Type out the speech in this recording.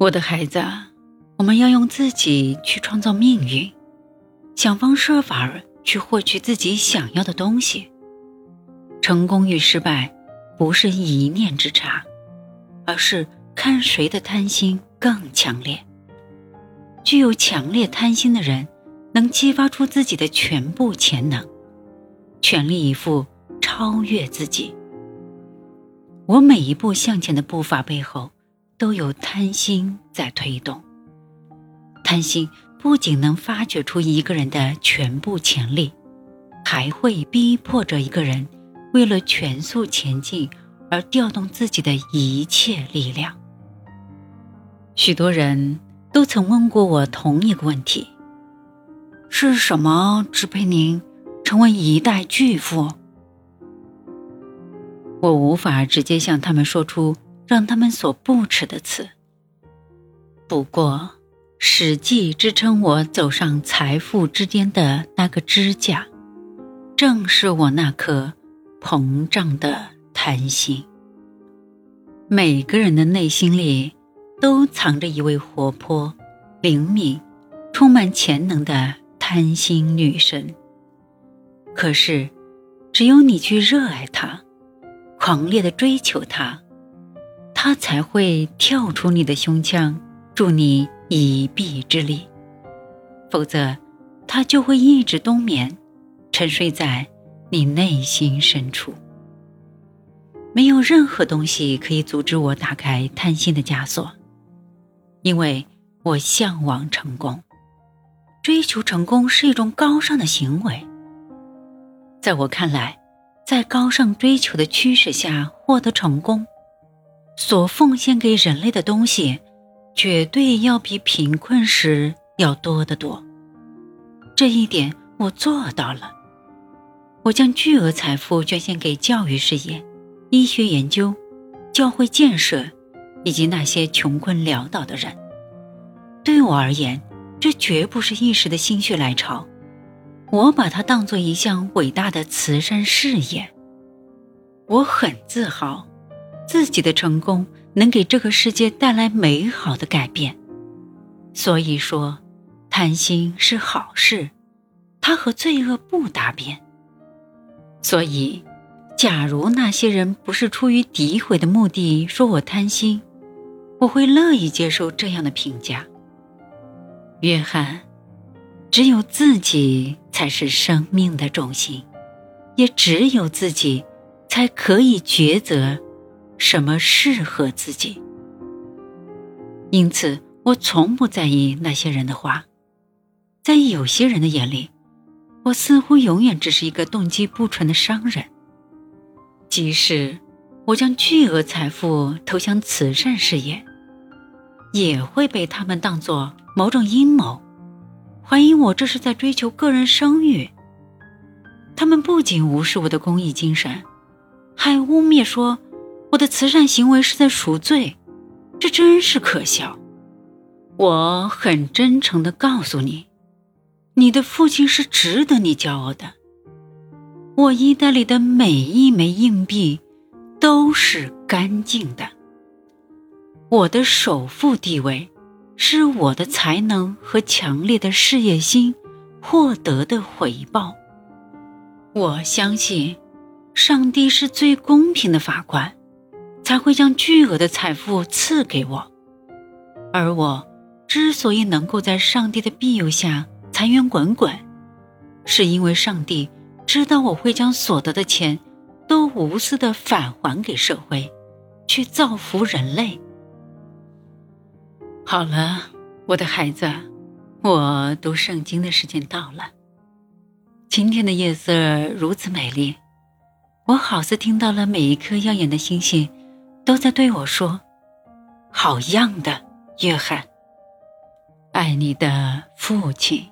我的孩子，我们要用自己去创造命运，想方设法去获取自己想要的东西。成功与失败，不是一念之差，而是看谁的贪心更强烈。具有强烈贪心的人，能激发出自己的全部潜能，全力以赴超越自己。我每一步向前的步伐背后。都有贪心在推动。贪心不仅能发掘出一个人的全部潜力，还会逼迫着一个人为了全速前进而调动自己的一切力量。许多人都曾问过我同一个问题：是什么支配您成为一代巨富？我无法直接向他们说出。让他们所不耻的词。不过，史记支撑我走上财富之巅的那个支架，正是我那颗膨胀的贪心。每个人的内心里都藏着一位活泼、灵敏、充满潜能的贪心女神。可是，只有你去热爱她，狂烈的追求她。他才会跳出你的胸腔，助你一臂之力；否则，他就会一直冬眠，沉睡在你内心深处。没有任何东西可以阻止我打开贪心的枷锁，因为我向往成功。追求成功是一种高尚的行为。在我看来，在高尚追求的驱使下获得成功。所奉献给人类的东西，绝对要比贫困时要多得多。这一点我做到了。我将巨额财富捐献给教育事业、医学研究、教会建设，以及那些穷困潦倒的人。对我而言，这绝不是一时的心血来潮，我把它当做一项伟大的慈善事业。我很自豪。自己的成功能给这个世界带来美好的改变，所以说，贪心是好事，它和罪恶不搭边。所以，假如那些人不是出于诋毁的目的说我贪心，我会乐意接受这样的评价。约翰，只有自己才是生命的中心，也只有自己才可以抉择。什么适合自己？因此，我从不在意那些人的话。在有些人的眼里，我似乎永远只是一个动机不纯的商人。即使我将巨额财富投向慈善事业，也会被他们当作某种阴谋，怀疑我这是在追求个人声誉。他们不仅无视我的公益精神，还污蔑说。我的慈善行为是在赎罪，这真是可笑。我很真诚的告诉你，你的父亲是值得你骄傲的。我衣袋里的每一枚硬币都是干净的。我的首富地位是我的才能和强烈的事业心获得的回报。我相信，上帝是最公平的法官。才会将巨额的财富赐给我，而我之所以能够在上帝的庇佑下财源滚滚，是因为上帝知道我会将所得的钱都无私的返还给社会，去造福人类。好了，我的孩子，我读圣经的时间到了。今天的夜色如此美丽，我好似听到了每一颗耀眼的星星。都在对我说：“好样的，约翰！爱你的父亲。”